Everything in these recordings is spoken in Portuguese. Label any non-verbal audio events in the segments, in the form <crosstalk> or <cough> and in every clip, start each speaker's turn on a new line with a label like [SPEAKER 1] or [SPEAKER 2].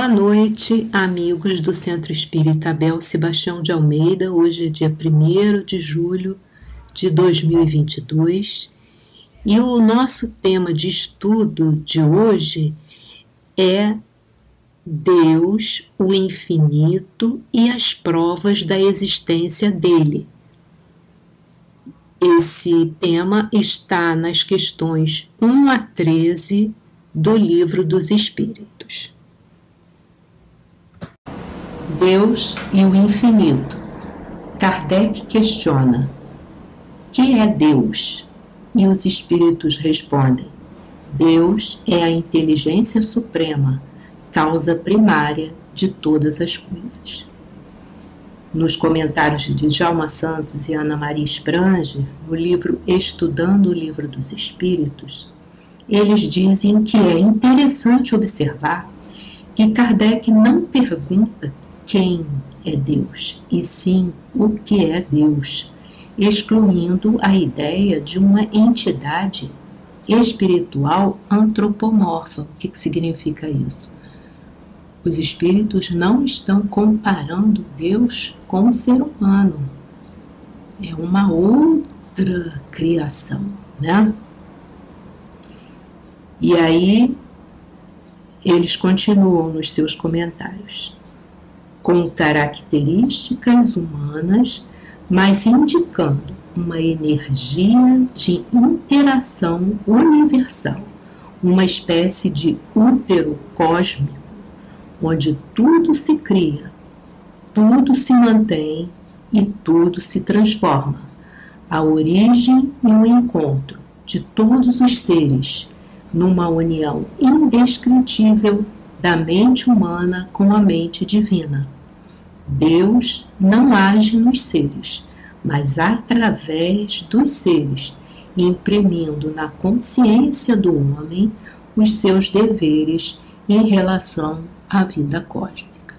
[SPEAKER 1] Boa noite, amigos do Centro Espírita Abel Sebastião de Almeida. Hoje é dia 1 de julho de 2022 e o nosso tema de estudo de hoje é Deus, o infinito e as provas da existência dele. Esse tema está nas questões 1 a 13 do Livro dos Espíritos. Deus e o infinito. Kardec questiona: que é Deus? E os espíritos respondem: Deus é a inteligência suprema, causa primária de todas as coisas. Nos comentários de Djalma Santos e Ana Maria Spranger, no livro Estudando o Livro dos Espíritos, eles dizem que é interessante observar que Kardec não pergunta quem é Deus, e sim o que é Deus, excluindo a ideia de uma entidade espiritual antropomorfa. O que, significa isso? Os espíritos não estão comparando Deus com o ser humano. É uma outra criação, né? E aí eles continuam nos seus comentários com características humanas, mas indicando uma energia de interação universal, uma espécie de útero cósmico, onde tudo se cria, tudo se mantém e tudo se transforma. A origem e o encontro de todos os seres numa união indescritível da mente humana com a mente divina. Deus não age nos seres, mas através dos seres, imprimindo na consciência do homem os seus deveres em relação à vida cósmica.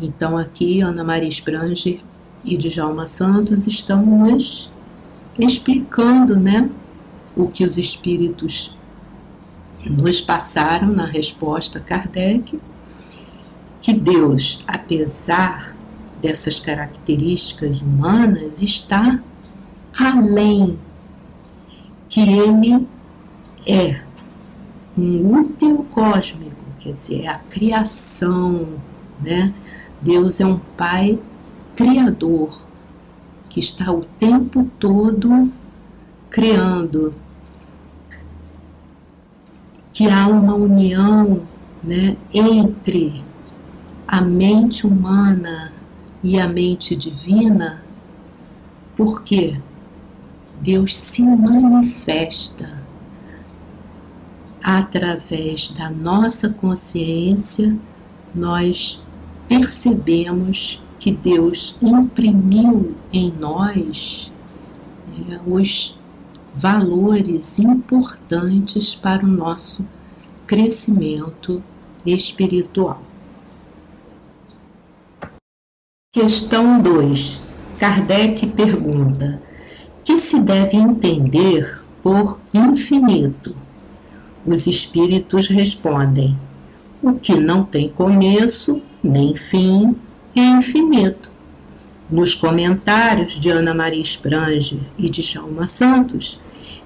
[SPEAKER 1] Então, aqui, Ana Maria Spranger e Djalma Santos estão nos explicando né, o que os espíritos nos passaram na resposta Kardec que Deus, apesar dessas características humanas, está além, que ele é um útero cósmico, quer dizer, é a criação, né? Deus é um Pai criador que está o tempo todo criando, que há uma união né, entre a mente humana e a mente divina, porque Deus se manifesta através da nossa consciência, nós percebemos que Deus imprimiu em nós é, os valores importantes para o nosso crescimento espiritual. Questão 2. Kardec pergunta: que se deve entender por infinito? Os espíritos respondem: o que não tem começo nem fim é infinito. Nos comentários de Ana Maria Spranger e de Jalma Santos,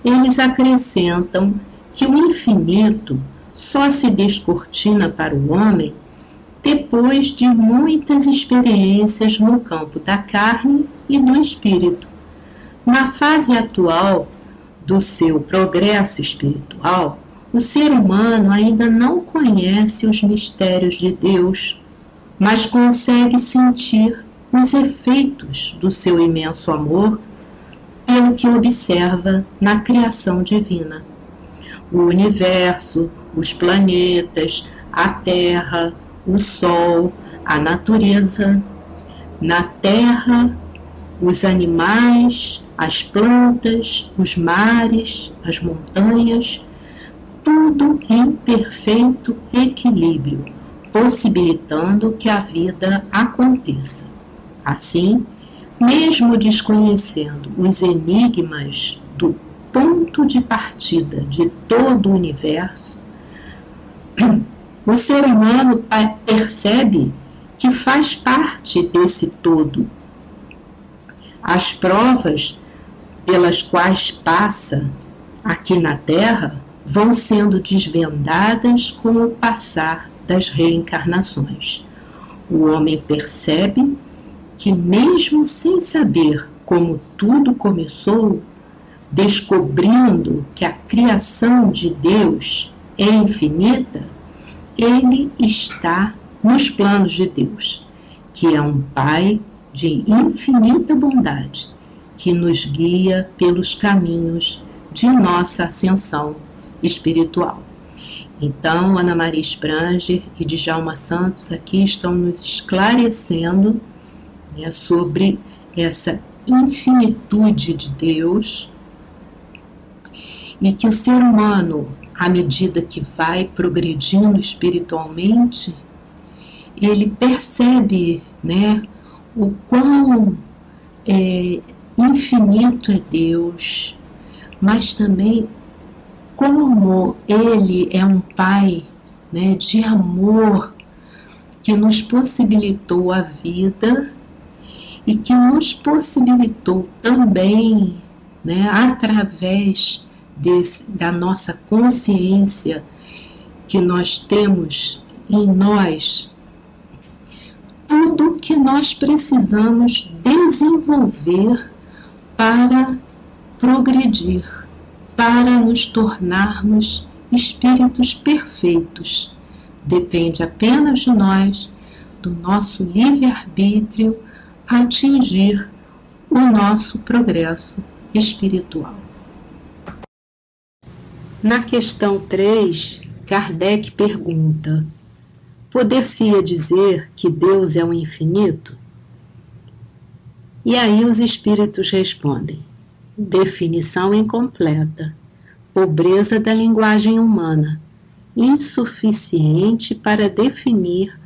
[SPEAKER 1] eles acrescentam que o infinito só se descortina para o homem depois de muitas experiências no campo da carne e do espírito. Na fase atual do seu progresso espiritual, o ser humano ainda não conhece os mistérios de Deus, mas consegue sentir os efeitos do seu imenso amor pelo que observa na criação divina. O universo, os planetas, a Terra, o Sol, a natureza. Na Terra, os animais, as plantas, os mares, as montanhas, tudo em perfeito equilíbrio, possibilitando que a vida aconteça. Assim, mesmo desconhecendo os enigmas do ponto de partida de todo o universo, <clears throat> O ser humano percebe que faz parte desse todo. As provas pelas quais passa aqui na Terra vão sendo desvendadas com o passar das reencarnações. O homem percebe que, mesmo sem saber como tudo começou, descobrindo que a criação de Deus é infinita, ele está nos planos de Deus, que é um Pai de infinita bondade, que nos guia pelos caminhos de nossa ascensão espiritual. Então, Ana Maria Spranger e Djalma Santos aqui estão nos esclarecendo né, sobre essa infinitude de Deus e que o ser humano, à medida que vai progredindo espiritualmente, ele percebe né, o quão é, infinito é Deus, mas também como Ele é um Pai né, de amor que nos possibilitou a vida e que nos possibilitou também, né, através desse, da nossa consciência que nós temos em nós, tudo que nós precisamos desenvolver para progredir para nos tornarmos espíritos perfeitos. Depende apenas de nós, do nosso livre-arbítrio, atingir o nosso progresso espiritual. Na questão 3, Kardec pergunta: Poder-se-ia dizer que Deus é o infinito? E aí os espíritos respondem: definição incompleta, pobreza da linguagem humana, insuficiente para definir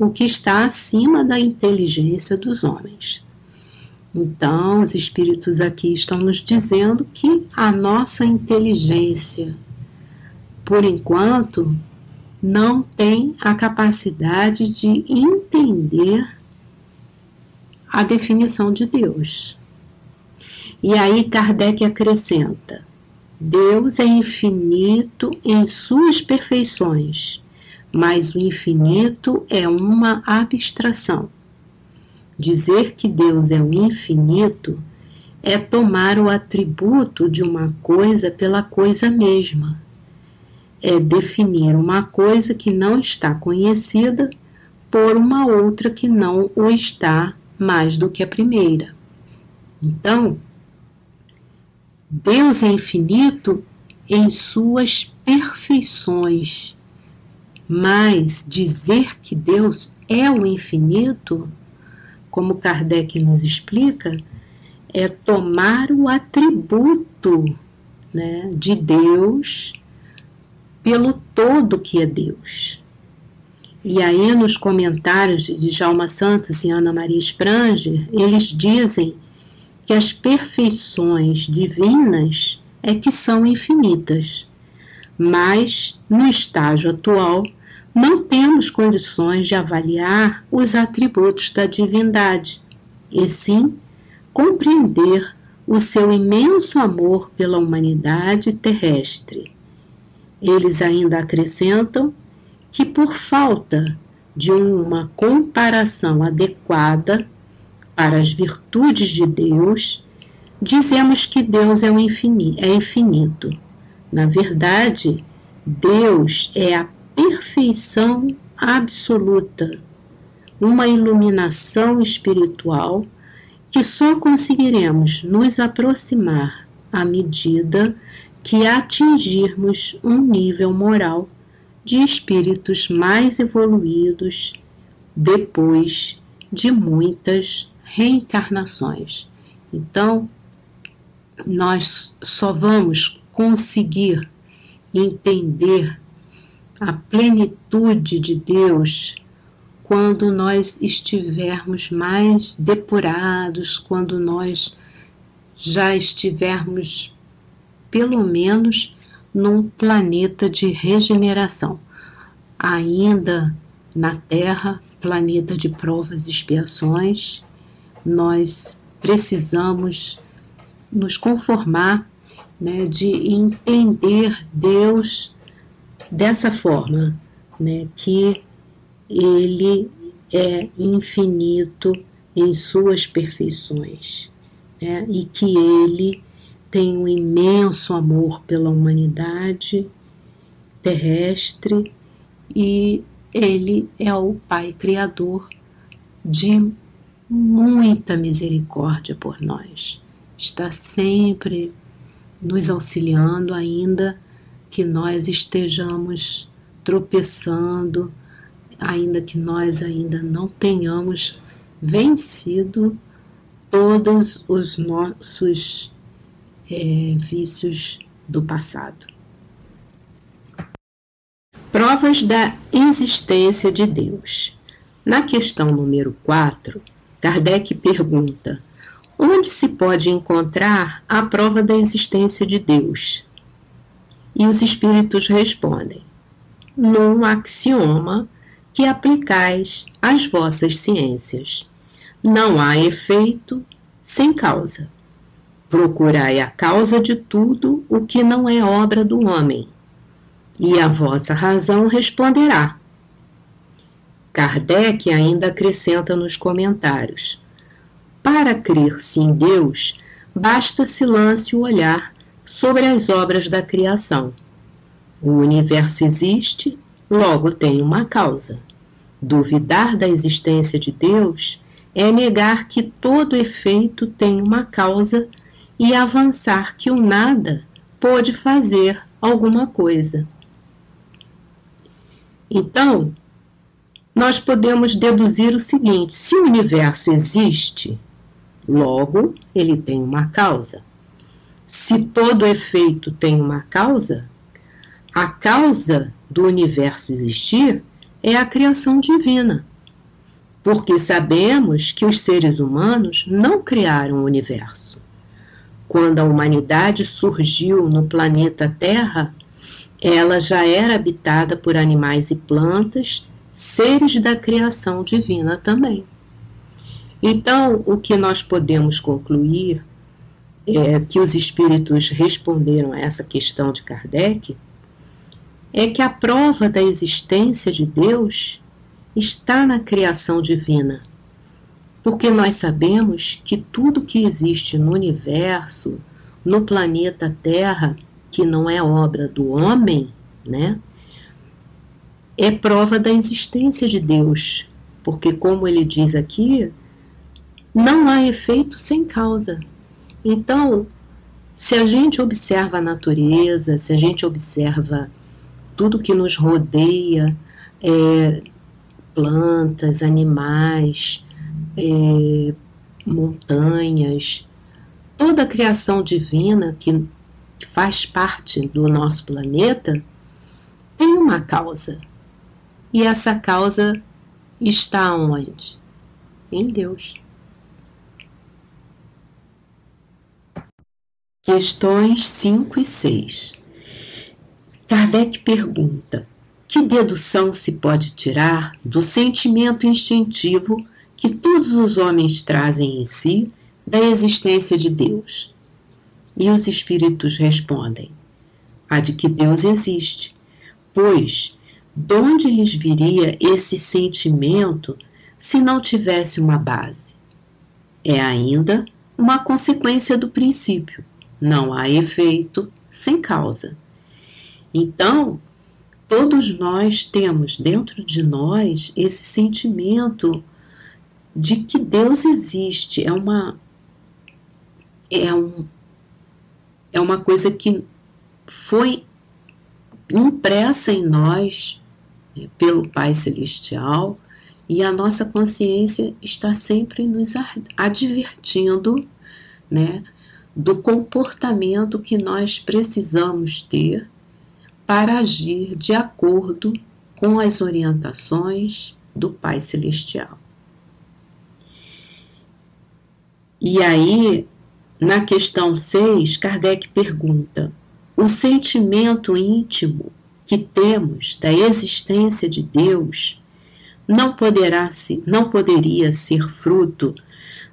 [SPEAKER 1] o que está acima da inteligência dos homens. Então, os espíritos aqui estão nos dizendo que a nossa inteligência, por enquanto, não tem a capacidade de entender a definição de Deus. E aí Kardec acrescenta: Deus é infinito em suas perfeições, mas o infinito é uma abstração. Dizer que Deus é o infinito é tomar o atributo de uma coisa pela coisa mesma. É definir uma coisa que não está conhecida por uma outra que não o está mais do que a primeira. Então, Deus é infinito em suas perfeições, mas dizer que Deus é o infinito, como Kardec nos explica, é tomar o atributo né, de Deus pelo todo que é Deus. E aí, nos comentários de Djalma Santos e Ana Maria Spranger, eles dizem que as perfeições divinas é que são infinitas, mas no estágio atual não temos condições de avaliar os atributos da divindade, e sim compreender o seu imenso amor pela humanidade terrestre. Eles ainda acrescentam que, por falta de uma comparação adequada para as virtudes de Deus, dizemos que Deus é, infinito, é infinito. Na verdade, Deus é a perfeição absoluta, uma iluminação espiritual que só conseguiremos nos aproximar à medida que atingirmos um nível moral de espíritos mais evoluídos depois de muitas reencarnações. Então, nós só vamos conseguir entender a plenitude de Deus quando nós estivermos mais depurados, quando nós já estivermos, pelo menos, num planeta de regeneração. ainda na Terra, planeta de provas e expiações, nós precisamos nos conformar né, de entender Deus dessa forma, né, que Ele é infinito em suas perfeições né, e que Ele tem um imenso amor pela humanidade terrestre e Ele é o Pai Criador de muita misericórdia por nós. Está sempre nos auxiliando, ainda que nós estejamos tropeçando, ainda que nós ainda não tenhamos vencido todos os nossos é, vícios do passado. Provas da existência de Deus. Na questão número 4, Kardec pergunta: onde se pode encontrar a prova da existência de Deus? E os espíritos respondem: num axioma que aplicais às vossas ciências. Não há efeito sem causa. Procurai a causa de tudo o que não é obra do homem, e a vossa razão responderá. Kardec ainda acrescenta nos comentários: Para crer-se em Deus, basta-se lance o olhar sobre as obras da criação. O universo existe, logo tem uma causa. Duvidar da existência de Deus é negar que todo efeito tem uma causa e avançar que o nada pode fazer alguma coisa. Então, nós podemos deduzir o seguinte: se o universo existe, logo ele tem uma causa. Se todo efeito tem uma causa, a causa do universo existir é a criação divina. Porque sabemos que os seres humanos não criaram o universo. Quando a humanidade surgiu no planeta Terra, ela já era habitada por animais e plantas, seres da criação divina também. Então, o que nós podemos concluir é que os espíritos responderam a essa questão de Kardec é que a prova da existência de Deus está na criação divina. Porque nós sabemos que tudo que existe no universo, no planeta Terra, que não é obra do homem, né? É prova da existência de Deus, porque como ele diz aqui, não há efeito sem causa. Então, se a gente observa a natureza, se a gente observa tudo que nos rodeia, é, plantas, animais, é, montanhas, toda a criação divina que faz parte do nosso planeta tem uma causa. E essa causa está onde? Em Deus. Questões 5 e 6. Kardec pergunta: que dedução se pode tirar do sentimento instintivo que todos os homens trazem em si da existência de Deus? E os espíritos respondem: a de que Deus existe, pois de onde lhes viria esse sentimento se não tivesse uma base? É ainda uma consequência do princípio. Não há efeito sem causa. Então, todos nós temos dentro de nós esse sentimento de que Deus existe. É uma é um é uma coisa que foi impressa em nós né, pelo Pai Celestial e a nossa consciência está sempre nos advertindo, né, do comportamento que nós precisamos ter para agir de acordo com as orientações do Pai Celestial. E aí, na questão 6, Kardec pergunta: o sentimento íntimo que temos da existência de Deus não poderá não poderia ser fruto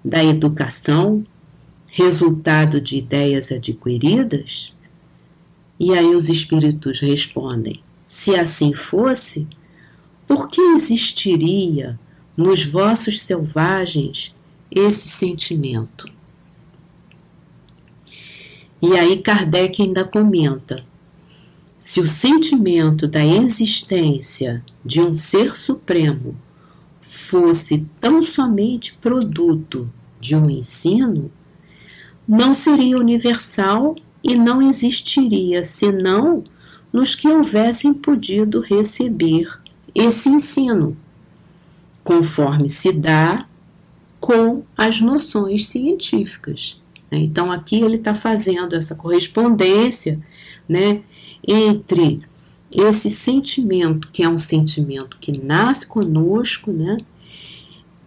[SPEAKER 1] da educação, resultado de ideias adquiridas? E aí os espíritos respondem: se assim fosse, por que existiria nos vossos selvagens esse sentimento? E aí Kardec ainda comenta: se o sentimento da existência de um ser supremo fosse tão somente produto de um ensino, não seria universal e não existiria senão nos que houvessem podido receber esse ensino, conforme se dá com as noções científicas. Né? Então, aqui ele está fazendo essa correspondência né, entre esse sentimento, que é um sentimento que nasce conosco, né,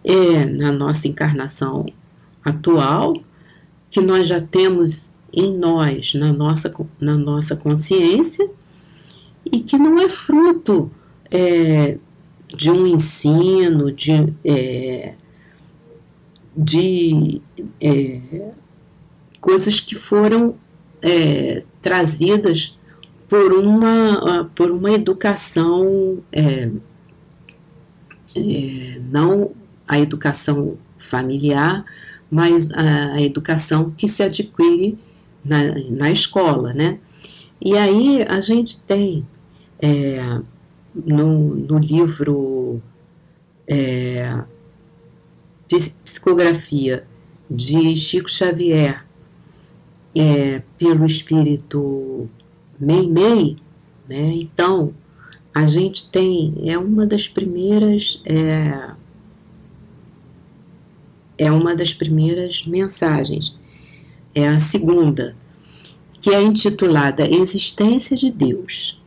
[SPEAKER 1] é, na nossa encarnação atual, que nós já temos em nós, na nossa, na nossa consciência, e que não é fruto é, de um ensino, de, é, de é, coisas que foram é, trazidas por uma, por uma educação, é, é, não a educação familiar, mas a, a, educação que se adquire na, na escola, né? E aí a gente tem é, no, no livro é, Psicografia de Chico Xavier, é, pelo espírito Meimei, né? Então, a gente tem, é uma das primeiras, é, é uma das primeiras mensagens, é a segunda, que é intitulada Existência de Deus.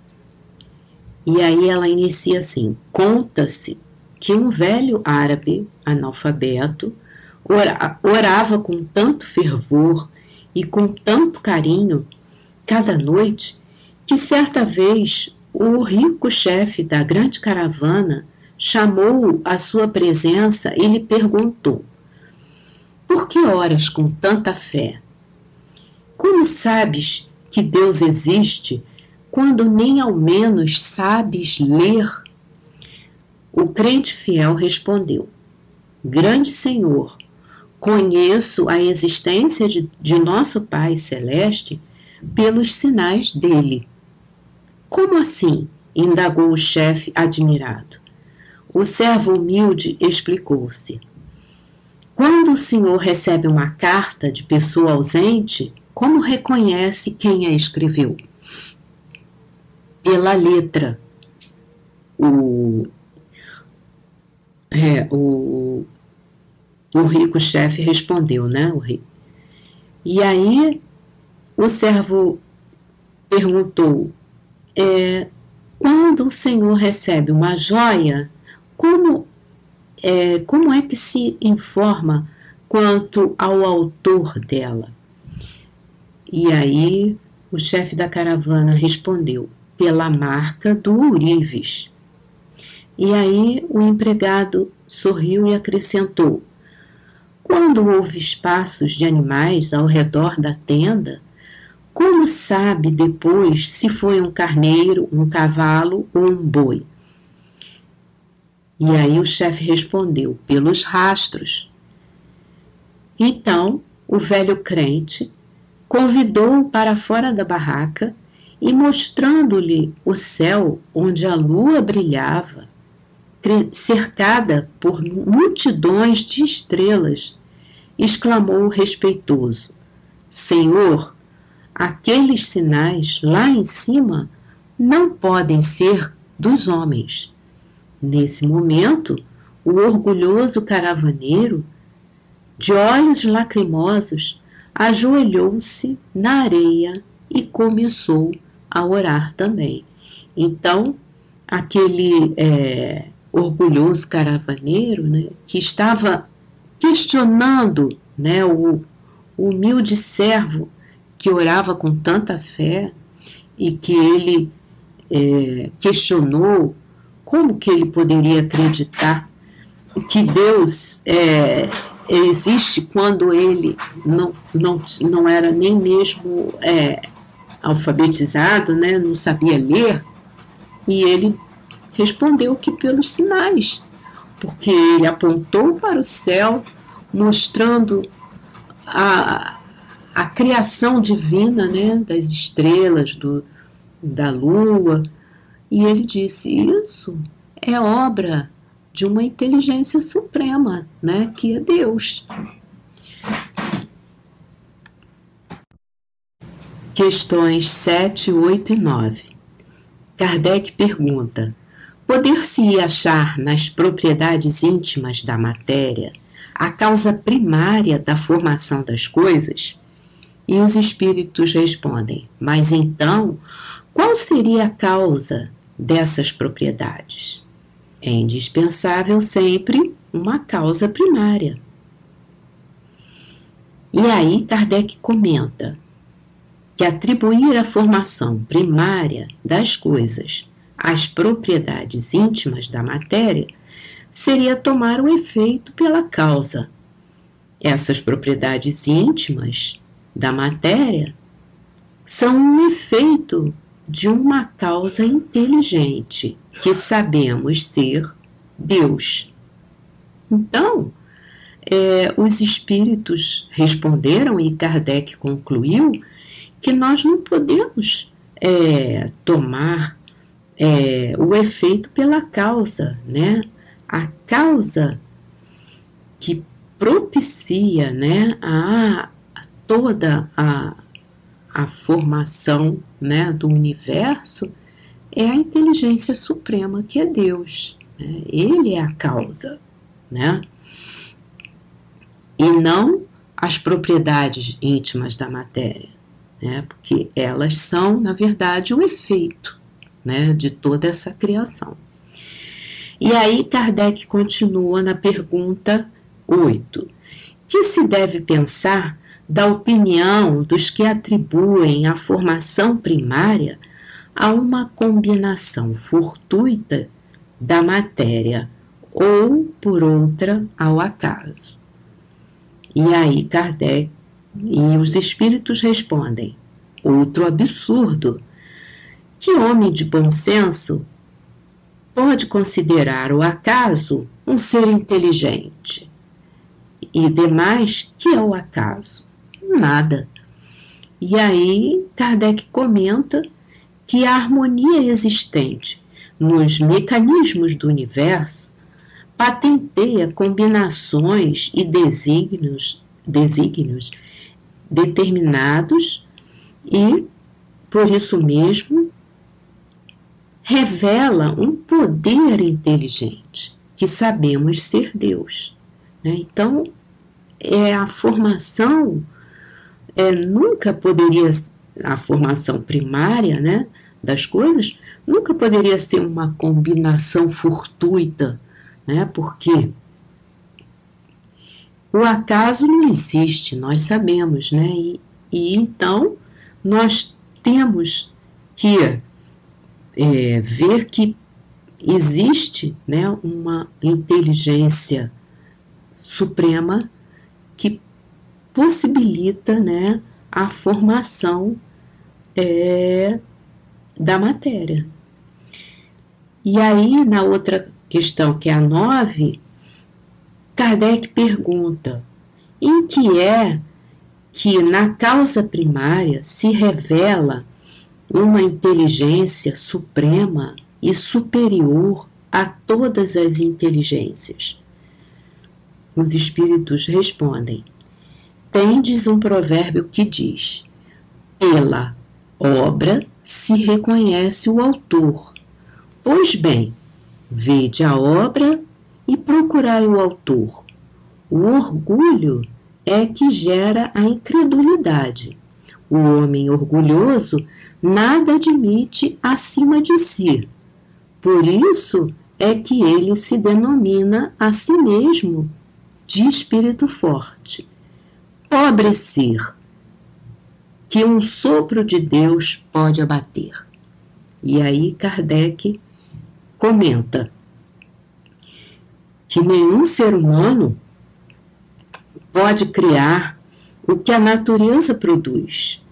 [SPEAKER 1] E aí ela inicia assim: conta-se que um velho árabe analfabeto orava com tanto fervor e com tanto carinho cada noite que certa vez o rico chefe da grande caravana chamou-o à sua presença e lhe perguntou: Por que oras com tanta fé? Como sabes que Deus existe quando nem ao menos sabes ler? O crente fiel respondeu: Grande Senhor, Conheço a existência de, de nosso Pai Celeste pelos sinais dele. Como assim? indagou o chefe admirado. O servo humilde explicou-se. Quando o senhor recebe uma carta de pessoa ausente, como reconhece quem a escreveu? Pela letra. O, é, o, o rico chefe respondeu, né? O rei. E aí o servo perguntou: é, quando o senhor recebe uma joia, como é, como é que se informa quanto ao autor dela? E aí o chefe da caravana respondeu: pela marca do Urives. E aí o empregado sorriu e acrescentou: quando houve espaços de animais ao redor da tenda, como sabe depois se foi um carneiro, um cavalo ou um boi? E aí o chefe respondeu: pelos rastros. Então o velho crente convidou-o para fora da barraca e, mostrando-lhe o céu onde a lua brilhava, cercada por multidões de estrelas, exclamou respeitoso: Senhor, aqueles sinais lá em cima não podem ser dos homens. Nesse momento, o orgulhoso caravaneiro, de olhos lacrimosos, ajoelhou-se na areia e começou a orar também. Então, aquele é, orgulhoso caravaneiro, né, que estava questionando né, o, o humilde servo que orava com tanta fé e que ele é, questionou como que ele poderia acreditar que Deus é, existe quando ele não, não, não era nem mesmo é, alfabetizado, né, não sabia ler, e ele respondeu que pelos sinais, porque ele apontou para o céu, mostrando a, a criação divina né, das estrelas, do, da lua, e ele disse: Isso é obra de uma inteligência suprema, né, que é Deus. Questões 7, 8 e 9. Kardec pergunta: Poder-se achar nas propriedades íntimas da matéria a causa primária da formação das coisas? E os espíritos respondem: Mas então, qual seria a causa dessas propriedades? É indispensável sempre uma causa primária. E aí Kardec comenta: que atribuir a formação primária das coisas às propriedades íntimas da matéria seria tomar o efeito pela causa. Essas propriedades íntimas da matéria são um efeito de uma causa inteligente que sabemos ser Deus. Então, é, os espíritos responderam e Kardec concluiu que nós não podemos é, tomar é, o efeito pela causa, né? A causa que propicia, né, a, a toda a, a formação, né, do universo é a inteligência suprema que é Deus. Né? Ele é a causa, né? E não as propriedades íntimas da matéria né? porque elas são, na verdade, o efeito né, de toda essa criação. E aí Kardec continua na pergunta 8. Que se deve pensar da opinião dos que atribuem a formação primária a uma combinação fortuita da matéria ou, por outra, ao acaso? E aí Kardec e os espíritos respondem: outro absurdo. Que homem de bom senso pode considerar o acaso um ser inteligente? E demais, que é o acaso? Nada. E aí, Kardec comenta que a harmonia existente nos mecanismos do universo patenteia combinações e desígnios, desígnios determinados e, por isso mesmo, revela um poder inteligente que sabemos ser Deus. Né? Então, é a formação é, nunca poderia a formação primária, né, das coisas nunca poderia ser uma combinação fortuita, né? Porque o acaso não existe, nós sabemos, né? E, e então nós temos que é, ver que existe né, uma inteligência suprema possibilita né, a formação é, da matéria. E aí, na outra questão, que é a nove, Kardec pergunta: em que é que na causa primária se revela uma inteligência suprema e superior a todas as inteligências? Os espíritos respondem: Tendes um provérbio que diz: Pela obra se reconhece o autor. Pois bem, vede a obra e procurai o autor. O orgulho é que gera a incredulidade. O homem orgulhoso nada admite acima de si. Por isso é que ele se denomina a si mesmo de espírito forte. Pobre ser, que um sopro de Deus pode abater. E aí Kardec comenta que nenhum ser humano pode criar o que a natureza produz.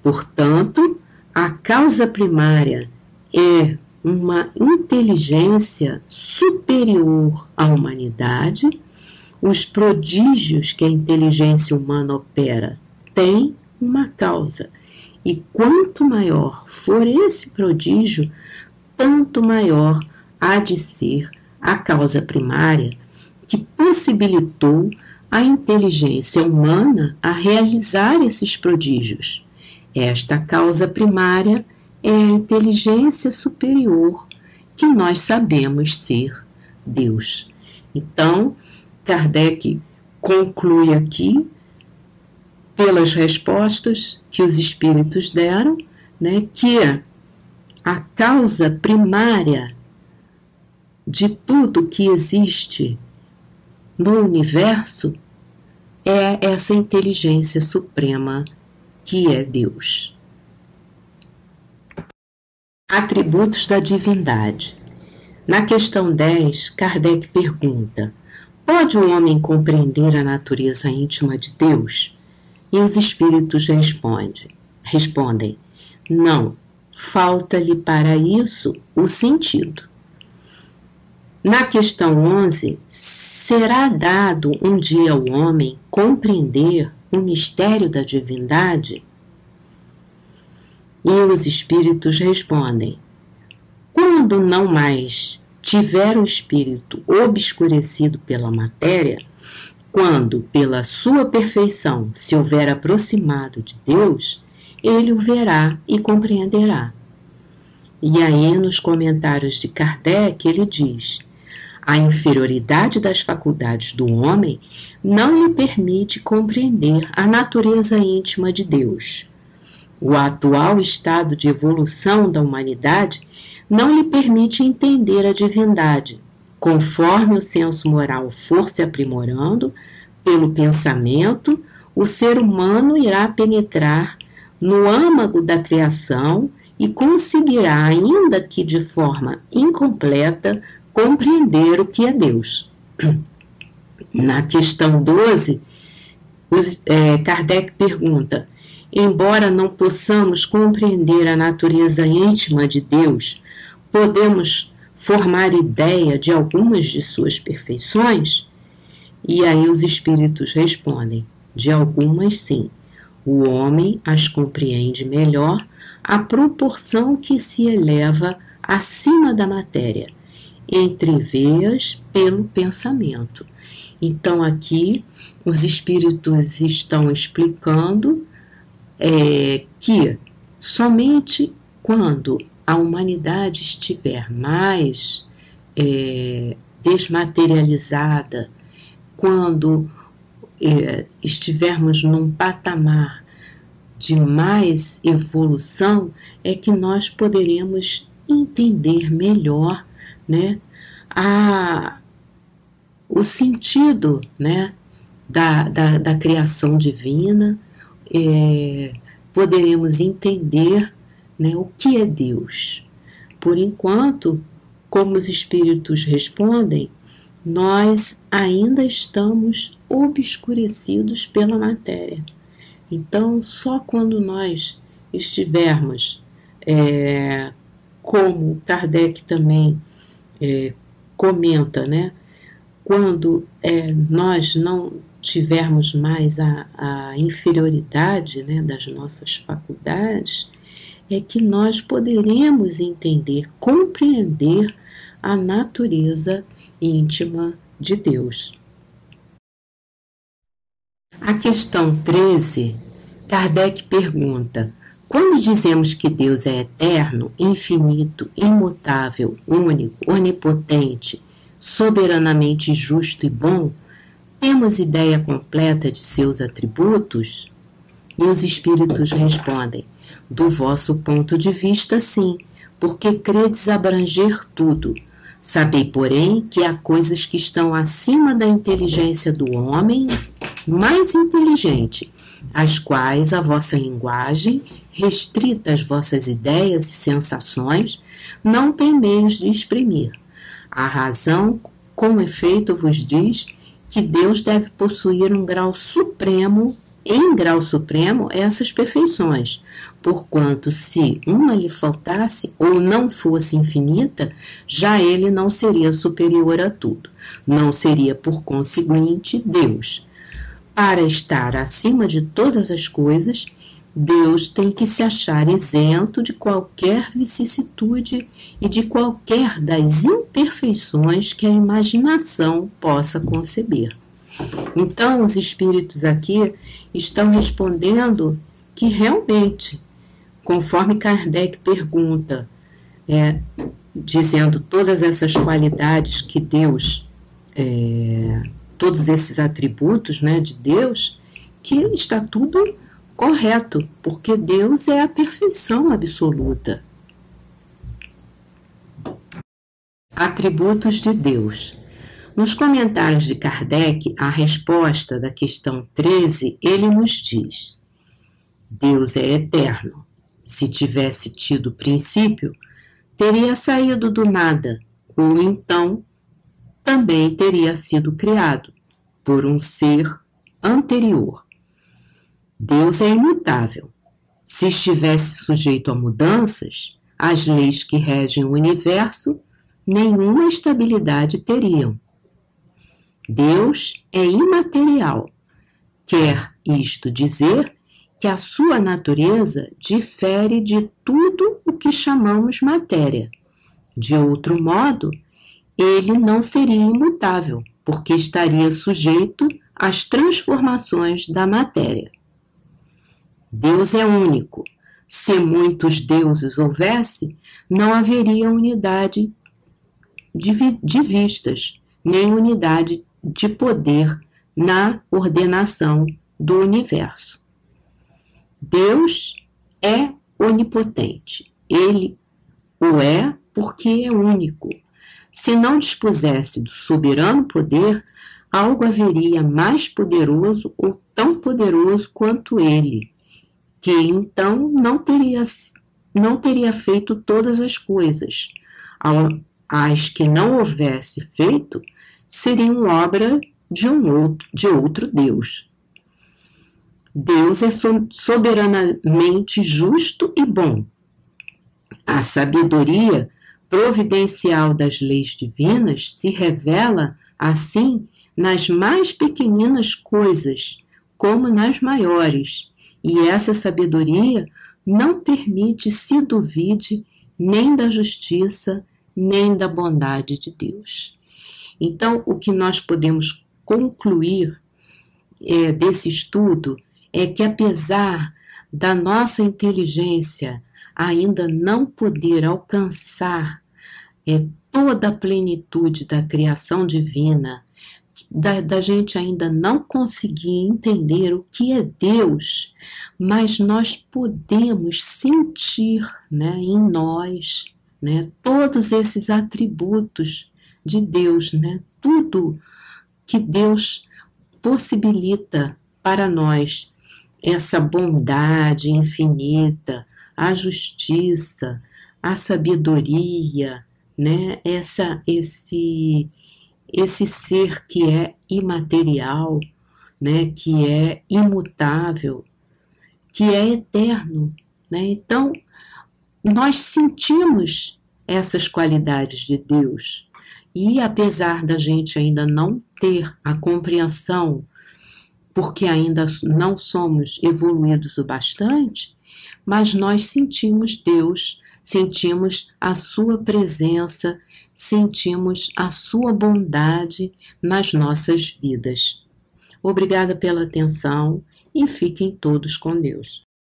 [SPEAKER 1] Portanto, a causa primária é uma inteligência superior à humanidade, os prodígios que a inteligência humana opera têm uma causa. E quanto maior for esse prodígio, tanto maior há de ser a causa primária que possibilitou a inteligência humana a realizar esses prodígios. Esta causa primária é a inteligência superior que nós sabemos ser Deus. Então, Kardec conclui aqui, pelas respostas que os espíritos deram, né, que a causa primária de tudo que existe no universo é essa inteligência suprema que é Deus. Atributos da divindade. Na questão 10, Kardec pergunta: Pode o homem compreender a natureza íntima de Deus? E os espíritos responde, respondem: Não, falta-lhe para isso o sentido. Na questão 11, será dado um dia ao homem compreender o mistério da divindade? E os espíritos respondem: quando não mais tiver o espírito obscurecido pela matéria, quando pela sua perfeição se houver aproximado de Deus, ele o verá e compreenderá. E aí, nos comentários de Kardec, ele diz: a inferioridade das faculdades do homem não lhe permite compreender a natureza íntima de Deus. O atual estado de evolução da humanidade não lhe permite entender a divindade, conforme o senso moral for se aprimorando, pelo pensamento, o ser humano irá penetrar no âmago da criação e conseguirá, ainda que de forma incompleta, compreender o que é Deus. <clears throat> Na questão 12, os, é, Kardec pergunta: embora não possamos compreender a natureza íntima de Deus, podemos formar ideia de algumas de suas perfeições? E aí os espíritos respondem: de algumas sim. O homem as compreende melhor à proporção que se eleva acima da matéria entreveias pelo pensamento. Então, aqui, os espíritos estão explicando é, que somente quando a humanidade estiver mais é, desmaterializada, quando é, estivermos num patamar de mais evolução, é que nós poderemos entender melhor né, a, o sentido né, da, da, da criação divina, é, poderemos entender né, o que é Deus. Por enquanto, como os espíritos respondem, nós ainda estamos obscurecidos pela matéria. Então, só quando nós estivermos, é, como Kardec também é, comenta, né? Quando é, nós não tivermos mais a, a inferioridade né, das nossas faculdades, é que nós poderemos entender, compreender a natureza íntima de Deus. A questão 13, Kardec pergunta: quando dizemos que Deus é eterno, infinito, imutável, único, onipotente, soberanamente justo e bom, temos ideia completa de seus atributos? E os espíritos respondem: Do vosso ponto de vista, sim, porque credes abranger tudo. Sabei, porém, que há coisas que estão acima da inteligência do homem mais inteligente, as quais a vossa linguagem restrita às vossas ideias e sensações, não tem meios de exprimir. A razão, com efeito, vos diz que Deus deve possuir um grau supremo, em grau supremo, essas perfeições, porquanto se uma lhe faltasse ou não fosse infinita, já ele não seria superior a tudo, não seria, por conseguinte, Deus. Para estar acima de todas as coisas, Deus tem que se achar isento de qualquer vicissitude e de qualquer das imperfeições que a imaginação possa conceber. Então, os espíritos aqui estão respondendo que realmente, conforme Kardec pergunta, é, dizendo todas essas qualidades que Deus, é, todos esses atributos né, de Deus, que está tudo correto, porque Deus é a perfeição absoluta. Atributos de Deus. Nos comentários de Kardec, a resposta da questão 13, ele nos diz: Deus é eterno. Se tivesse tido princípio, teria saído do nada, ou então também teria sido criado por um ser anterior. Deus é imutável. Se estivesse sujeito a mudanças, as leis que regem o universo nenhuma estabilidade teriam. Deus é imaterial. Quer isto dizer que a sua natureza difere de tudo o que chamamos matéria. De outro modo, ele não seria imutável, porque estaria sujeito às transformações da matéria. Deus é único. Se muitos deuses houvesse, não haveria unidade de, vistas, nem unidade de poder na ordenação do universo. Deus é onipotente. Ele o é porque é único. Se não dispusesse do soberano poder, algo haveria mais poderoso ou tão poderoso quanto ele que então não teria, não teria feito todas as coisas. As que não houvesse feito seriam obra de um outro, de outro Deus. Deus é soberanamente justo e bom. A sabedoria providencial das leis divinas se revela, assim, nas mais pequeninas coisas, como nas maiores, e essa sabedoria não permite se duvide nem da justiça, nem da bondade de Deus. Então, o que nós podemos concluir é, desse estudo é que, apesar da nossa inteligência ainda não poder alcançar é, toda a plenitude da criação divina, da, da gente ainda não conseguir entender o que é Deus, mas nós podemos sentir né, em nós né, todos esses atributos de Deus, né, tudo que Deus possibilita para nós, essa bondade infinita, a justiça, a sabedoria, né, essa, esse esse ser que é imaterial, né, que é imutável, que é eterno. Né? Então, nós sentimos essas qualidades de Deus. E apesar da gente ainda não ter a compreensão, porque ainda não somos evoluídos o bastante, mas nós sentimos Deus, sentimos a Sua presença sentimos a sua bondade nas nossas vidas. Obrigada pela atenção e fiquem todos com Deus.